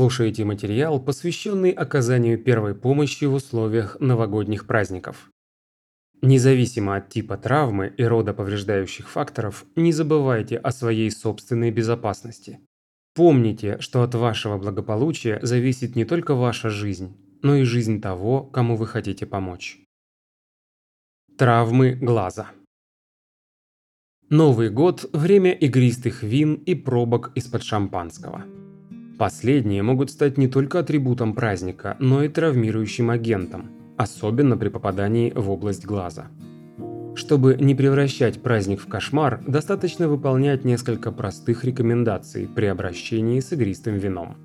Слушайте материал, посвященный оказанию первой помощи в условиях новогодних праздников. Независимо от типа травмы и рода повреждающих факторов, не забывайте о своей собственной безопасности. Помните, что от вашего благополучия зависит не только ваша жизнь, но и жизнь того, кому вы хотите помочь. Травмы глаза Новый год – время игристых вин и пробок из-под шампанского. Последние могут стать не только атрибутом праздника, но и травмирующим агентом, особенно при попадании в область глаза. Чтобы не превращать праздник в кошмар, достаточно выполнять несколько простых рекомендаций при обращении с игристым вином.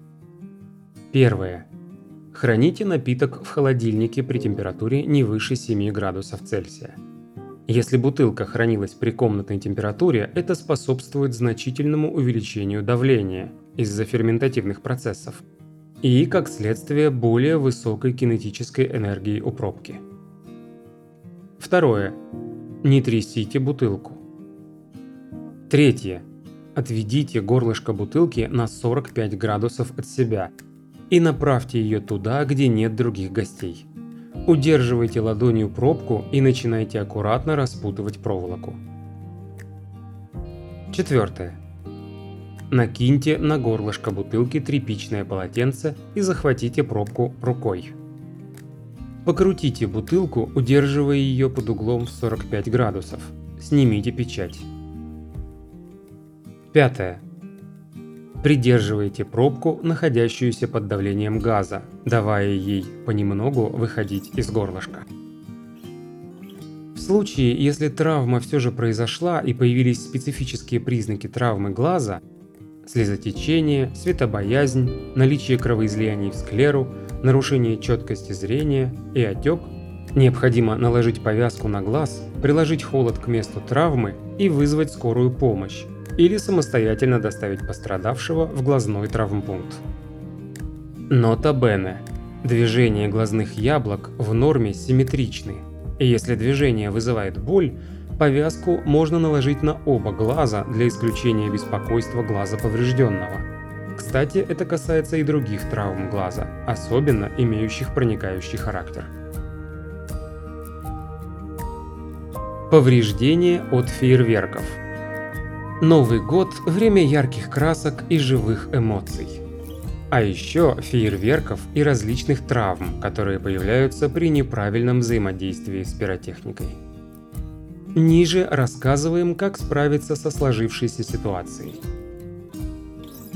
Первое. Храните напиток в холодильнике при температуре не выше 7 градусов Цельсия. Если бутылка хранилась при комнатной температуре, это способствует значительному увеличению давления – из-за ферментативных процессов и, как следствие, более высокой кинетической энергии у пробки. Второе. Не трясите бутылку. Третье. Отведите горлышко бутылки на 45 градусов от себя и направьте ее туда, где нет других гостей. Удерживайте ладонью пробку и начинайте аккуратно распутывать проволоку. Четвертое. Накиньте на горлышко бутылки тряпичное полотенце и захватите пробку рукой. Покрутите бутылку, удерживая ее под углом в 45 градусов. Снимите печать. Пятое. Придерживайте пробку, находящуюся под давлением газа, давая ей понемногу выходить из горлышка. В случае, если травма все же произошла и появились специфические признаки травмы глаза – слезотечение, светобоязнь, наличие кровоизлияний в склеру, нарушение четкости зрения и отек, необходимо наложить повязку на глаз, приложить холод к месту травмы и вызвать скорую помощь или самостоятельно доставить пострадавшего в глазной травмпункт. Нота Бене. Движения глазных яблок в норме симметричны, и если движение вызывает боль, Повязку можно наложить на оба глаза для исключения беспокойства глаза поврежденного. Кстати, это касается и других травм глаза, особенно имеющих проникающий характер. Повреждение от фейерверков. Новый год – время ярких красок и живых эмоций. А еще фейерверков и различных травм, которые появляются при неправильном взаимодействии с пиротехникой. Ниже рассказываем, как справиться со сложившейся ситуацией.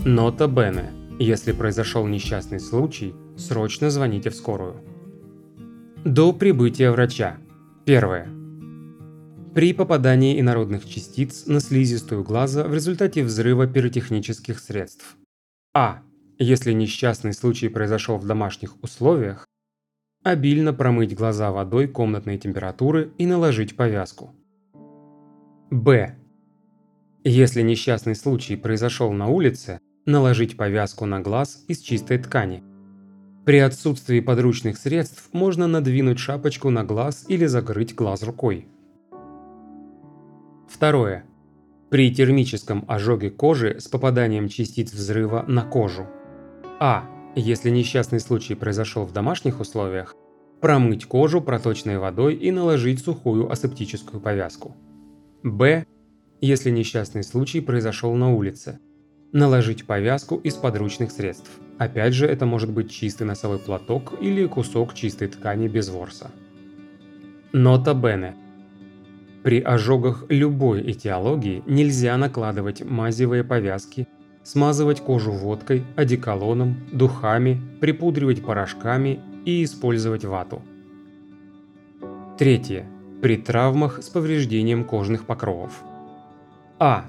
Нота Бене. Если произошел несчастный случай, срочно звоните в скорую. До прибытия врача. Первое. При попадании инородных частиц на слизистую глаза в результате взрыва пиротехнических средств. А. Если несчастный случай произошел в домашних условиях, обильно промыть глаза водой комнатной температуры и наложить повязку. Б. Если несчастный случай произошел на улице, наложить повязку на глаз из чистой ткани. При отсутствии подручных средств можно надвинуть шапочку на глаз или закрыть глаз рукой. Второе. При термическом ожоге кожи с попаданием частиц взрыва на кожу. А. Если несчастный случай произошел в домашних условиях, промыть кожу проточной водой и наложить сухую асептическую повязку. Б. Если несчастный случай произошел на улице. Наложить повязку из подручных средств. Опять же, это может быть чистый носовой платок или кусок чистой ткани без ворса. Нота Бене. При ожогах любой этиологии нельзя накладывать мазевые повязки, смазывать кожу водкой, одеколоном, духами, припудривать порошками и использовать вату. Третье при травмах с повреждением кожных покровов. А.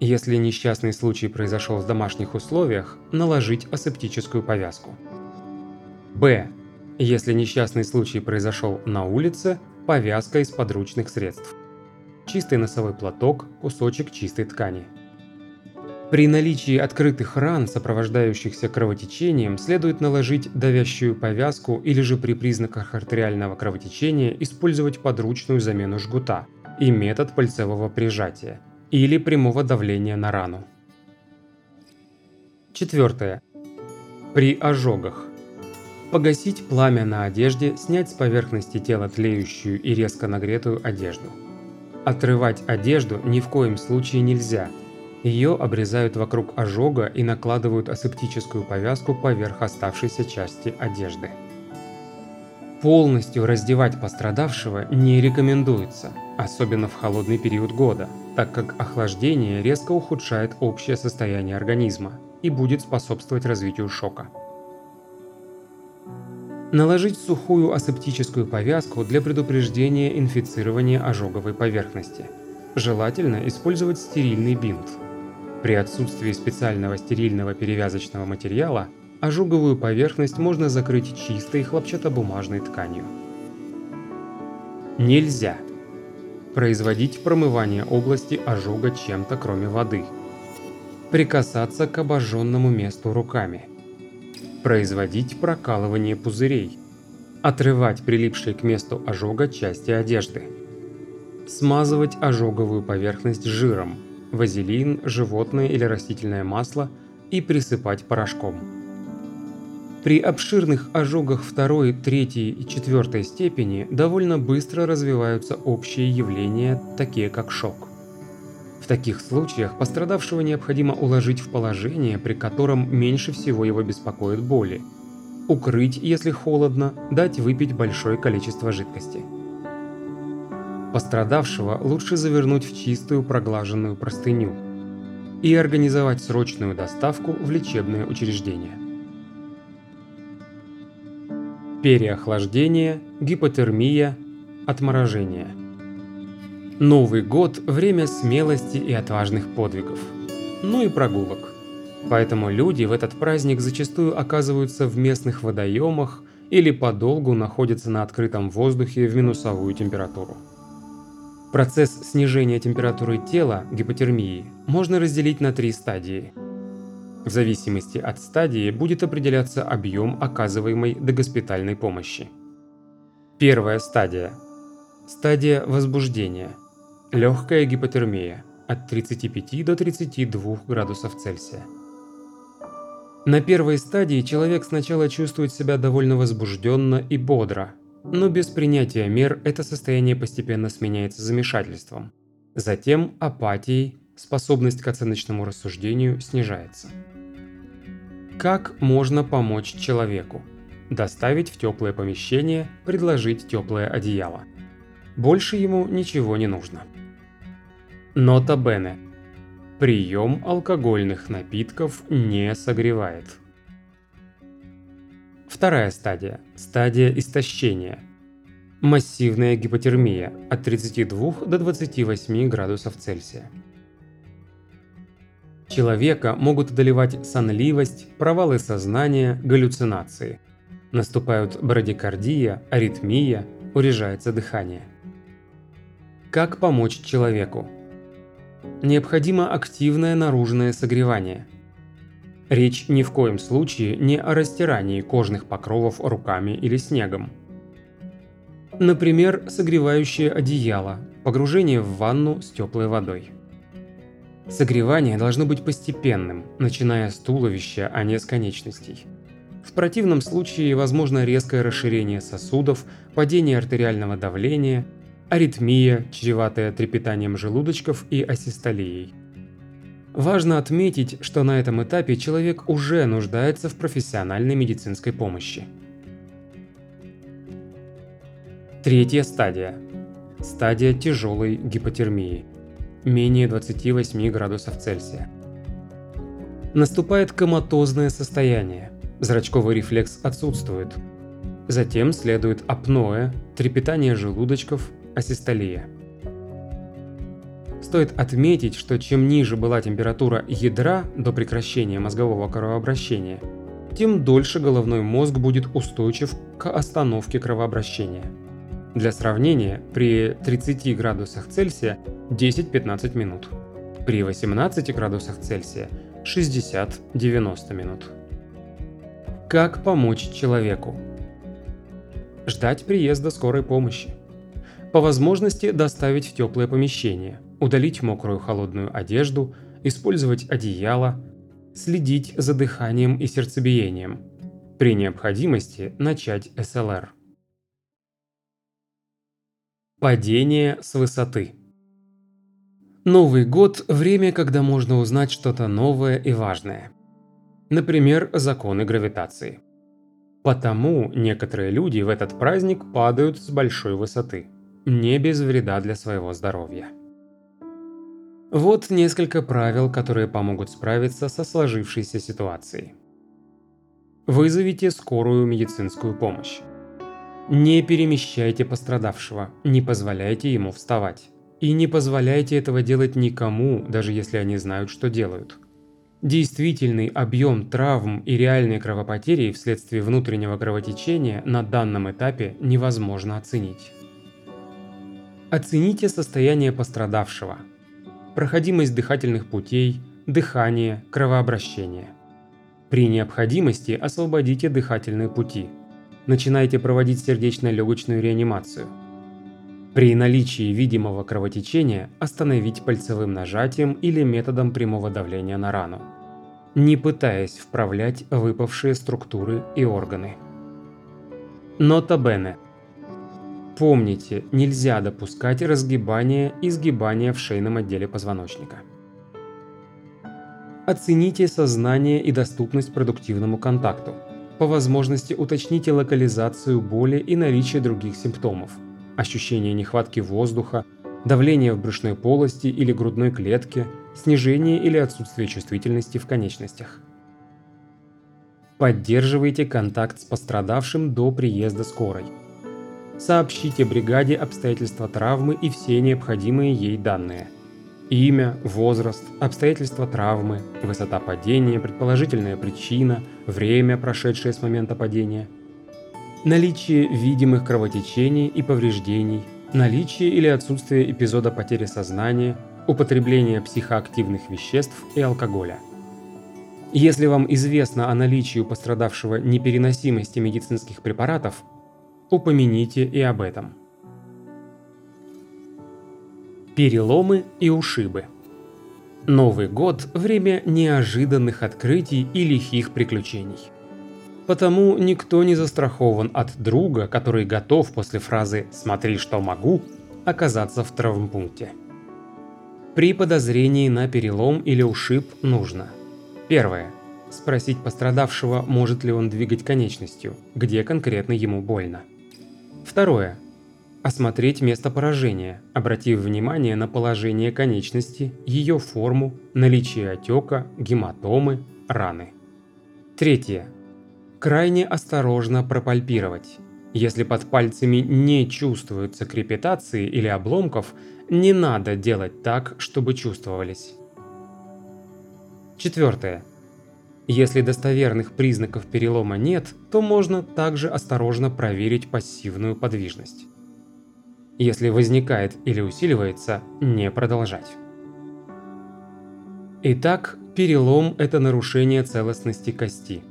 Если несчастный случай произошел в домашних условиях, наложить асептическую повязку. Б. Если несчастный случай произошел на улице, повязка из подручных средств. Чистый носовой платок, кусочек чистой ткани. При наличии открытых ран, сопровождающихся кровотечением, следует наложить давящую повязку или же при признаках артериального кровотечения использовать подручную замену жгута и метод пальцевого прижатия или прямого давления на рану. Четвертое. При ожогах. Погасить пламя на одежде, снять с поверхности тела тлеющую и резко нагретую одежду. Отрывать одежду ни в коем случае нельзя. Ее обрезают вокруг ожога и накладывают асептическую повязку поверх оставшейся части одежды. Полностью раздевать пострадавшего не рекомендуется, особенно в холодный период года, так как охлаждение резко ухудшает общее состояние организма и будет способствовать развитию шока. Наложить сухую асептическую повязку для предупреждения инфицирования ожоговой поверхности. Желательно использовать стерильный бинт. При отсутствии специального стерильного перевязочного материала ожоговую поверхность можно закрыть чистой хлопчатобумажной тканью. Нельзя производить промывание области ожога чем-то кроме воды. Прикасаться к обожженному месту руками. Производить прокалывание пузырей. Отрывать прилипшие к месту ожога части одежды. Смазывать ожоговую поверхность жиром, вазелин, животное или растительное масло и присыпать порошком. При обширных ожогах второй, третьей и четвертой степени довольно быстро развиваются общие явления, такие как шок. В таких случаях пострадавшего необходимо уложить в положение, при котором меньше всего его беспокоит боли. Укрыть, если холодно, дать выпить большое количество жидкости. Пострадавшего лучше завернуть в чистую проглаженную простыню и организовать срочную доставку в лечебное учреждение переохлаждение, гипотермия, отморожение. Новый год – время смелости и отважных подвигов. Ну и прогулок. Поэтому люди в этот праздник зачастую оказываются в местных водоемах или подолгу находятся на открытом воздухе в минусовую температуру. Процесс снижения температуры тела, гипотермии, можно разделить на три стадии – в зависимости от стадии будет определяться объем оказываемой догоспитальной помощи. Первая стадия. Стадия возбуждения. Легкая гипотермия от 35 до 32 градусов Цельсия. На первой стадии человек сначала чувствует себя довольно возбужденно и бодро, но без принятия мер это состояние постепенно сменяется замешательством. Затем апатией, способность к оценочному рассуждению снижается. Как можно помочь человеку? Доставить в теплое помещение, предложить теплое одеяло. Больше ему ничего не нужно. Нота Бене. Прием алкогольных напитков не согревает. Вторая стадия. Стадия истощения. Массивная гипотермия от 32 до 28 градусов Цельсия. Человека могут одолевать сонливость, провалы сознания, галлюцинации. Наступают брадикардия, аритмия, урежается дыхание. Как помочь человеку? Необходимо активное наружное согревание. Речь ни в коем случае не о растирании кожных покровов руками или снегом. Например, согревающее одеяло, погружение в ванну с теплой водой. Согревание должно быть постепенным, начиная с туловища, а не с конечностей. В противном случае возможно резкое расширение сосудов, падение артериального давления, аритмия, чреватая трепетанием желудочков и асистолией. Важно отметить, что на этом этапе человек уже нуждается в профессиональной медицинской помощи. Третья стадия. Стадия тяжелой гипотермии менее 28 градусов Цельсия. Наступает коматозное состояние, зрачковый рефлекс отсутствует. Затем следует апноэ, трепетание желудочков, асистолия. Стоит отметить, что чем ниже была температура ядра до прекращения мозгового кровообращения, тем дольше головной мозг будет устойчив к остановке кровообращения. Для сравнения, при 30 градусах Цельсия 10-15 минут, при 18 градусах Цельсия 60-90 минут. Как помочь человеку? Ждать приезда скорой помощи. По возможности доставить в теплое помещение, удалить мокрую холодную одежду, использовать одеяло, следить за дыханием и сердцебиением. При необходимости начать СЛР. Падение с высоты. Новый год – время, когда можно узнать что-то новое и важное. Например, законы гравитации. Потому некоторые люди в этот праздник падают с большой высоты, не без вреда для своего здоровья. Вот несколько правил, которые помогут справиться со сложившейся ситуацией. Вызовите скорую медицинскую помощь. Не перемещайте пострадавшего, не позволяйте ему вставать. И не позволяйте этого делать никому, даже если они знают, что делают. Действительный объем травм и реальной кровопотери вследствие внутреннего кровотечения на данном этапе невозможно оценить. Оцените состояние пострадавшего, проходимость дыхательных путей, дыхание, кровообращение. При необходимости освободите дыхательные пути. Начинайте проводить сердечно-легочную реанимацию. При наличии видимого кровотечения остановить пальцевым нажатием или методом прямого давления на рану, не пытаясь вправлять выпавшие структуры и органы. Нота Бене – Помните, нельзя допускать разгибания и сгибания в шейном отделе позвоночника. Оцените сознание и доступность продуктивному контакту. По возможности уточните локализацию боли и наличие других симптомов. Ощущение нехватки воздуха, давление в брюшной полости или грудной клетке, снижение или отсутствие чувствительности в конечностях. Поддерживайте контакт с пострадавшим до приезда скорой. Сообщите бригаде обстоятельства травмы и все необходимые ей данные. Имя, возраст, обстоятельства травмы, высота падения, предположительная причина, время, прошедшее с момента падения. Наличие видимых кровотечений и повреждений, наличие или отсутствие эпизода потери сознания, употребление психоактивных веществ и алкоголя. Если вам известно о наличии у пострадавшего непереносимости медицинских препаратов, упомяните и об этом. Переломы и ушибы. Новый год – время неожиданных открытий и лихих приключений. Потому никто не застрахован от друга, который готов после фразы «смотри, что могу» оказаться в травмпункте. При подозрении на перелом или ушиб нужно Первое. Спросить пострадавшего, может ли он двигать конечностью, где конкретно ему больно. Второе. Осмотреть место поражения, обратив внимание на положение конечности, ее форму, наличие отека, гематомы, раны. Третье. Крайне осторожно пропальпировать. Если под пальцами не чувствуются крепитации или обломков, не надо делать так, чтобы чувствовались. Четвертое. Если достоверных признаков перелома нет, то можно также осторожно проверить пассивную подвижность. Если возникает или усиливается, не продолжать. Итак, перелом – это нарушение целостности кости.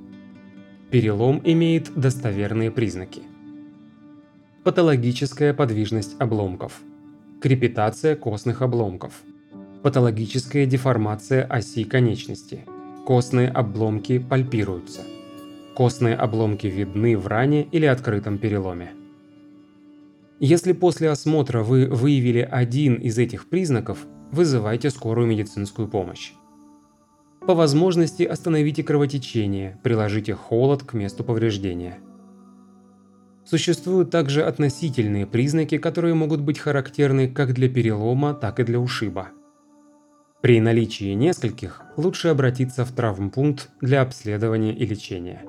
Перелом имеет достоверные признаки. Патологическая подвижность обломков. Крепитация костных обломков. Патологическая деформация оси конечности – Костные обломки пальпируются. Костные обломки видны в ране или открытом переломе. Если после осмотра вы выявили один из этих признаков, вызывайте скорую медицинскую помощь. По возможности остановите кровотечение, приложите холод к месту повреждения. Существуют также относительные признаки, которые могут быть характерны как для перелома, так и для ушиба. При наличии нескольких лучше обратиться в травмпункт для обследования и лечения.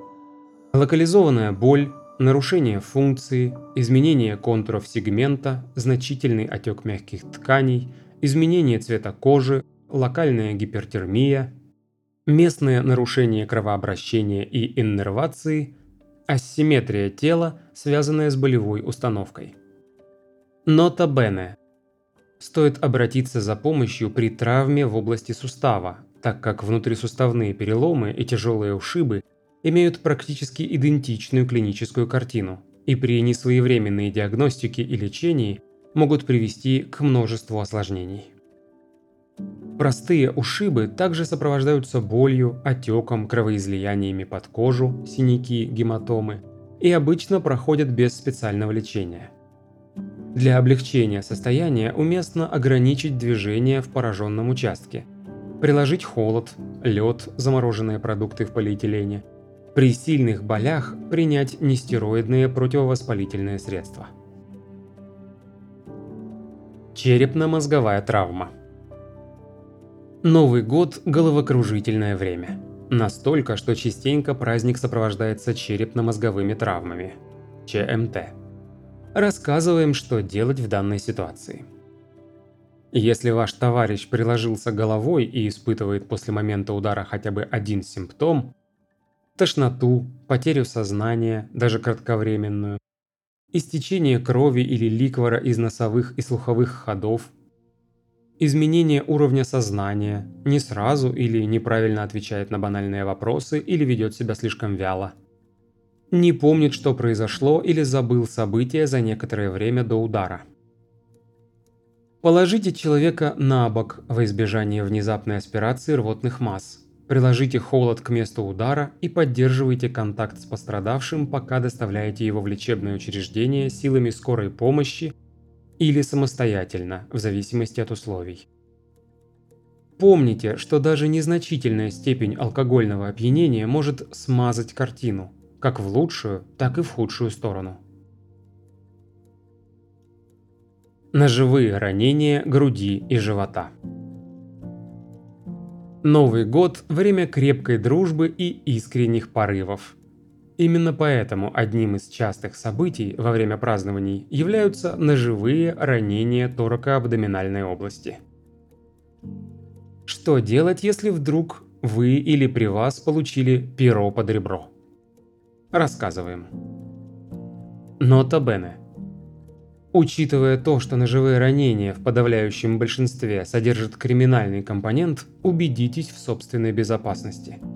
Локализованная боль, нарушение функции, изменение контуров сегмента, значительный отек мягких тканей, изменение цвета кожи, локальная гипертермия, местное нарушение кровообращения и иннервации, асимметрия тела, связанная с болевой установкой. Нота Бене стоит обратиться за помощью при травме в области сустава, так как внутрисуставные переломы и тяжелые ушибы имеют практически идентичную клиническую картину и при несвоевременной диагностике и лечении могут привести к множеству осложнений. Простые ушибы также сопровождаются болью, отеком, кровоизлияниями под кожу, синяки, гематомы и обычно проходят без специального лечения. Для облегчения состояния уместно ограничить движение в пораженном участке, приложить холод, лед, замороженные продукты в полиэтилене, при сильных болях принять нестероидные противовоспалительные средства. Черепно-мозговая травма – Новый год – головокружительное время. Настолько, что частенько праздник сопровождается черепно-мозговыми травмами – ЧМТ. Рассказываем, что делать в данной ситуации. Если ваш товарищ приложился головой и испытывает после момента удара хотя бы один симптом – тошноту, потерю сознания, даже кратковременную, истечение крови или ликвора из носовых и слуховых ходов – изменение уровня сознания, не сразу или неправильно отвечает на банальные вопросы или ведет себя слишком вяло. Не помнит, что произошло или забыл события за некоторое время до удара. Положите человека на бок во избежание внезапной аспирации рвотных масс. Приложите холод к месту удара и поддерживайте контакт с пострадавшим, пока доставляете его в лечебное учреждение силами скорой помощи или самостоятельно, в зависимости от условий. Помните, что даже незначительная степень алкогольного опьянения может смазать картину, как в лучшую, так и в худшую сторону. Ножевые ранения груди и живота. Новый год – время крепкой дружбы и искренних порывов. Именно поэтому одним из частых событий во время празднований являются ножевые ранения тороко-абдоминальной области. Что делать, если вдруг вы или при вас получили перо под ребро? Рассказываем. Нота Бене. Учитывая то, что ножевые ранения в подавляющем большинстве содержат криминальный компонент, убедитесь в собственной безопасности –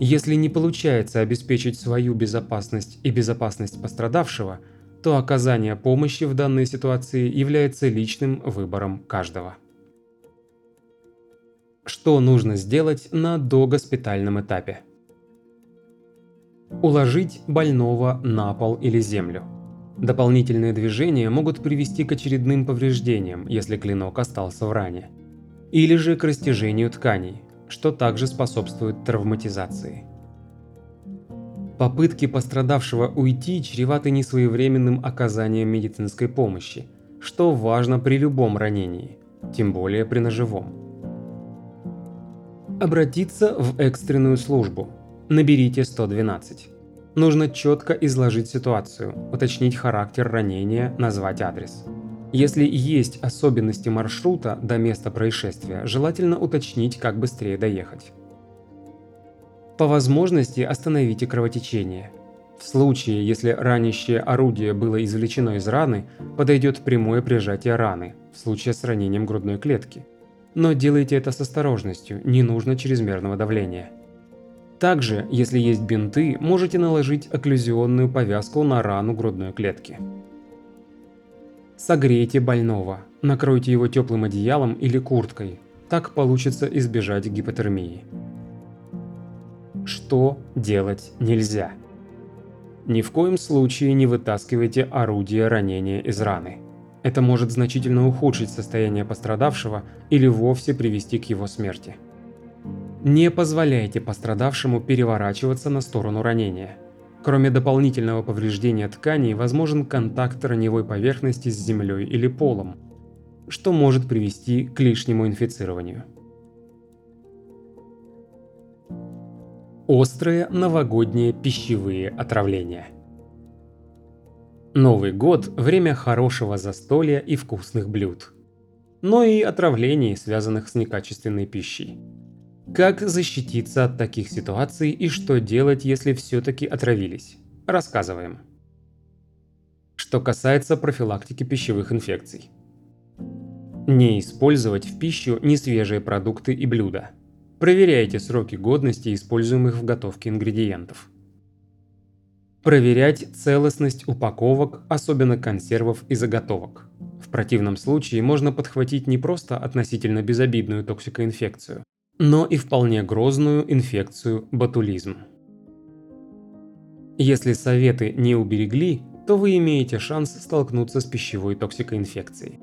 если не получается обеспечить свою безопасность и безопасность пострадавшего, то оказание помощи в данной ситуации является личным выбором каждого. Что нужно сделать на догоспитальном этапе? Уложить больного на пол или землю. Дополнительные движения могут привести к очередным повреждениям, если клинок остался в ране. Или же к растяжению тканей, что также способствует травматизации. Попытки пострадавшего уйти чреваты несвоевременным оказанием медицинской помощи, что важно при любом ранении, тем более при ножевом. Обратиться в экстренную службу. Наберите 112. Нужно четко изложить ситуацию, уточнить характер ранения, назвать адрес. Если есть особенности маршрута до места происшествия, желательно уточнить, как быстрее доехать. По возможности остановите кровотечение. В случае, если ранящее орудие было извлечено из раны, подойдет прямое прижатие раны, в случае с ранением грудной клетки. Но делайте это с осторожностью, не нужно чрезмерного давления. Также, если есть бинты, можете наложить окклюзионную повязку на рану грудной клетки. Согрейте больного, накройте его теплым одеялом или курткой, так получится избежать гипотермии. Что делать нельзя? Ни в коем случае не вытаскивайте орудие ранения из раны. Это может значительно ухудшить состояние пострадавшего или вовсе привести к его смерти. Не позволяйте пострадавшему переворачиваться на сторону ранения – Кроме дополнительного повреждения тканей, возможен контакт раневой поверхности с землей или полом, что может привести к лишнему инфицированию. Острые новогодние пищевые отравления. Новый год – время хорошего застолья и вкусных блюд, но и отравлений, связанных с некачественной пищей. Как защититься от таких ситуаций и что делать, если все-таки отравились? Рассказываем. Что касается профилактики пищевых инфекций. Не использовать в пищу несвежие продукты и блюда. Проверяйте сроки годности используемых в готовке ингредиентов. Проверять целостность упаковок, особенно консервов и заготовок. В противном случае можно подхватить не просто относительно безобидную токсикоинфекцию, но и вполне грозную инфекцию ботулизм. Если советы не уберегли, то вы имеете шанс столкнуться с пищевой токсикоинфекцией.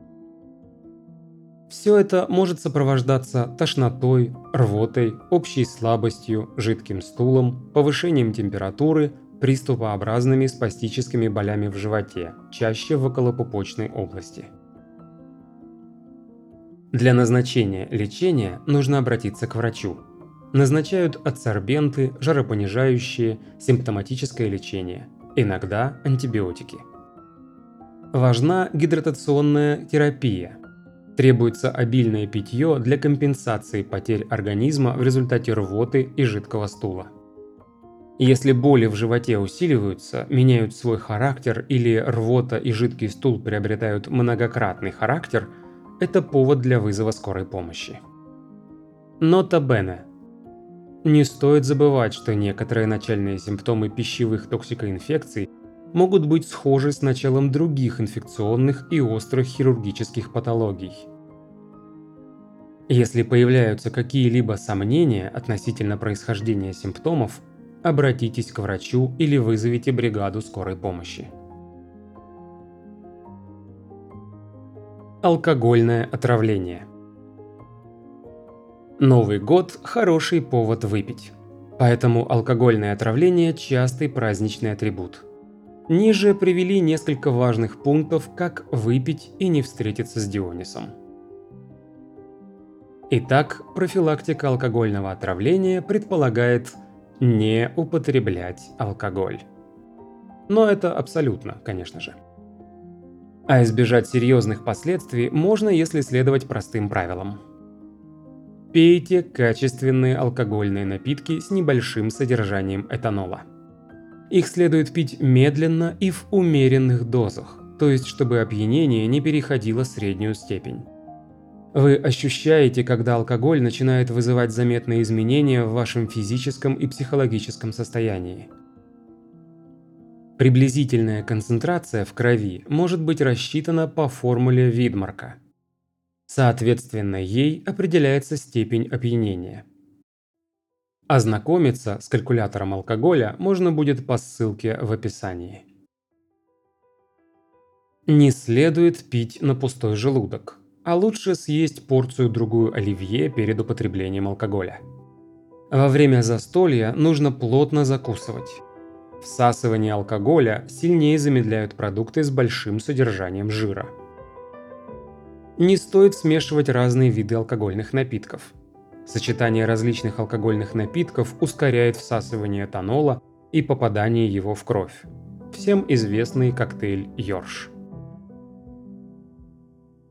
Все это может сопровождаться тошнотой, рвотой, общей слабостью, жидким стулом, повышением температуры, приступообразными спастическими болями в животе, чаще в околопупочной области. Для назначения лечения нужно обратиться к врачу. Назначают адсорбенты, жаропонижающие, симптоматическое лечение, иногда антибиотики. Важна гидратационная терапия. Требуется обильное питье для компенсации потерь организма в результате рвоты и жидкого стула. Если боли в животе усиливаются, меняют свой характер или рвота и жидкий стул приобретают многократный характер, это повод для вызова скорой помощи. Нота Бене. Не стоит забывать, что некоторые начальные симптомы пищевых токсикоинфекций могут быть схожи с началом других инфекционных и острых хирургических патологий. Если появляются какие-либо сомнения относительно происхождения симптомов, обратитесь к врачу или вызовите бригаду скорой помощи. Алкогольное отравление Новый год – хороший повод выпить. Поэтому алкогольное отравление – частый праздничный атрибут. Ниже привели несколько важных пунктов, как выпить и не встретиться с Дионисом. Итак, профилактика алкогольного отравления предполагает – не употреблять алкоголь. Но это абсолютно, конечно же. А избежать серьезных последствий можно, если следовать простым правилам. Пейте качественные алкогольные напитки с небольшим содержанием этанола. Их следует пить медленно и в умеренных дозах, то есть чтобы опьянение не переходило среднюю степень. Вы ощущаете, когда алкоголь начинает вызывать заметные изменения в вашем физическом и психологическом состоянии. Приблизительная концентрация в крови может быть рассчитана по формуле Видмарка. Соответственно, ей определяется степень опьянения. Ознакомиться с калькулятором алкоголя можно будет по ссылке в описании. Не следует пить на пустой желудок а лучше съесть порцию-другую оливье перед употреблением алкоголя. Во время застолья нужно плотно закусывать. Всасывание алкоголя сильнее замедляют продукты с большим содержанием жира. Не стоит смешивать разные виды алкогольных напитков. Сочетание различных алкогольных напитков ускоряет всасывание этанола и попадание его в кровь. Всем известный коктейль Йорш.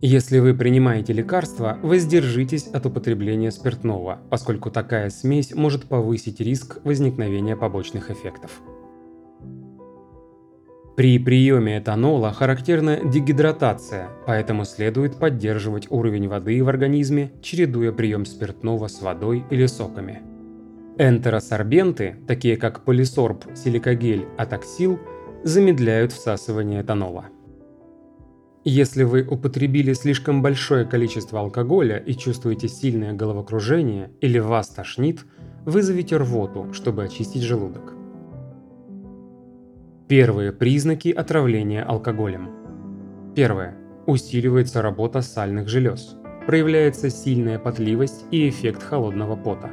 Если вы принимаете лекарства, воздержитесь от употребления спиртного, поскольку такая смесь может повысить риск возникновения побочных эффектов. При приеме этанола характерна дегидратация, поэтому следует поддерживать уровень воды в организме, чередуя прием спиртного с водой или соками. Энтеросорбенты, такие как полисорб, силикогель, атоксил, замедляют всасывание этанола. Если вы употребили слишком большое количество алкоголя и чувствуете сильное головокружение или вас тошнит, вызовите рвоту, чтобы очистить желудок. Первые признаки отравления алкоголем. Первое. Усиливается работа сальных желез. Проявляется сильная потливость и эффект холодного пота.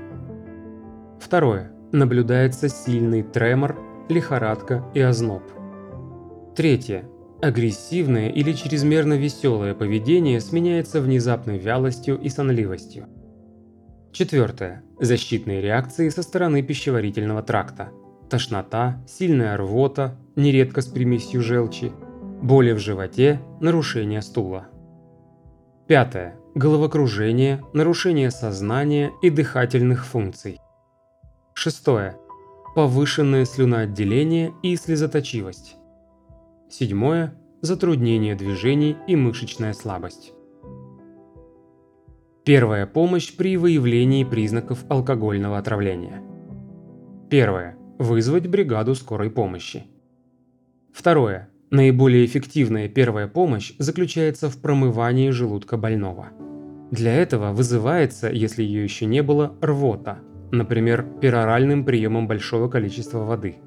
Второе. Наблюдается сильный тремор, лихорадка и озноб. Третье. Агрессивное или чрезмерно веселое поведение сменяется внезапной вялостью и сонливостью. Четвертое. Защитные реакции со стороны пищеварительного тракта. Тошнота, сильная рвота, нередко с примесью желчи, боли в животе, нарушение стула. Пятое. Головокружение, нарушение сознания и дыхательных функций. Шестое. Повышенное слюноотделение и слезоточивость. Седьмое – затруднение движений и мышечная слабость. Первая помощь при выявлении признаков алкогольного отравления. Первое. Вызвать бригаду скорой помощи. Второе. Наиболее эффективная первая помощь заключается в промывании желудка больного. Для этого вызывается, если ее еще не было, рвота, например, пероральным приемом большого количества воды.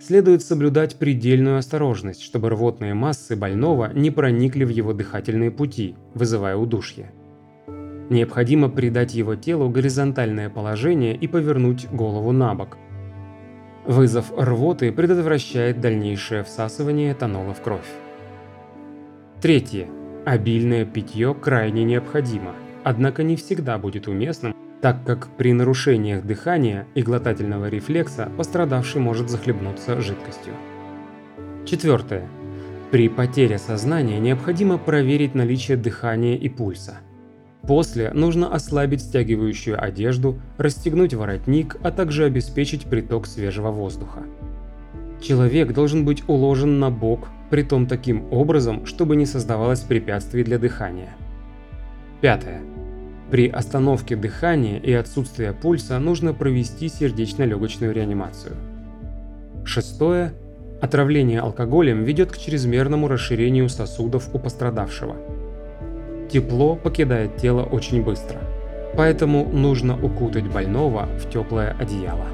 Следует соблюдать предельную осторожность, чтобы рвотные массы больного не проникли в его дыхательные пути, вызывая удушье. Необходимо придать его телу горизонтальное положение и повернуть голову на бок, Вызов рвоты предотвращает дальнейшее всасывание этанола в кровь. Третье. Обильное питье крайне необходимо, однако не всегда будет уместным, так как при нарушениях дыхания и глотательного рефлекса пострадавший может захлебнуться жидкостью. Четвертое. При потере сознания необходимо проверить наличие дыхания и пульса. После нужно ослабить стягивающую одежду, расстегнуть воротник, а также обеспечить приток свежего воздуха. Человек должен быть уложен на бок, притом таким образом, чтобы не создавалось препятствий для дыхания. Пятое. При остановке дыхания и отсутствии пульса нужно провести сердечно-легочную реанимацию. Шестое. Отравление алкоголем ведет к чрезмерному расширению сосудов у пострадавшего. Тепло покидает тело очень быстро, поэтому нужно укутать больного в теплое одеяло.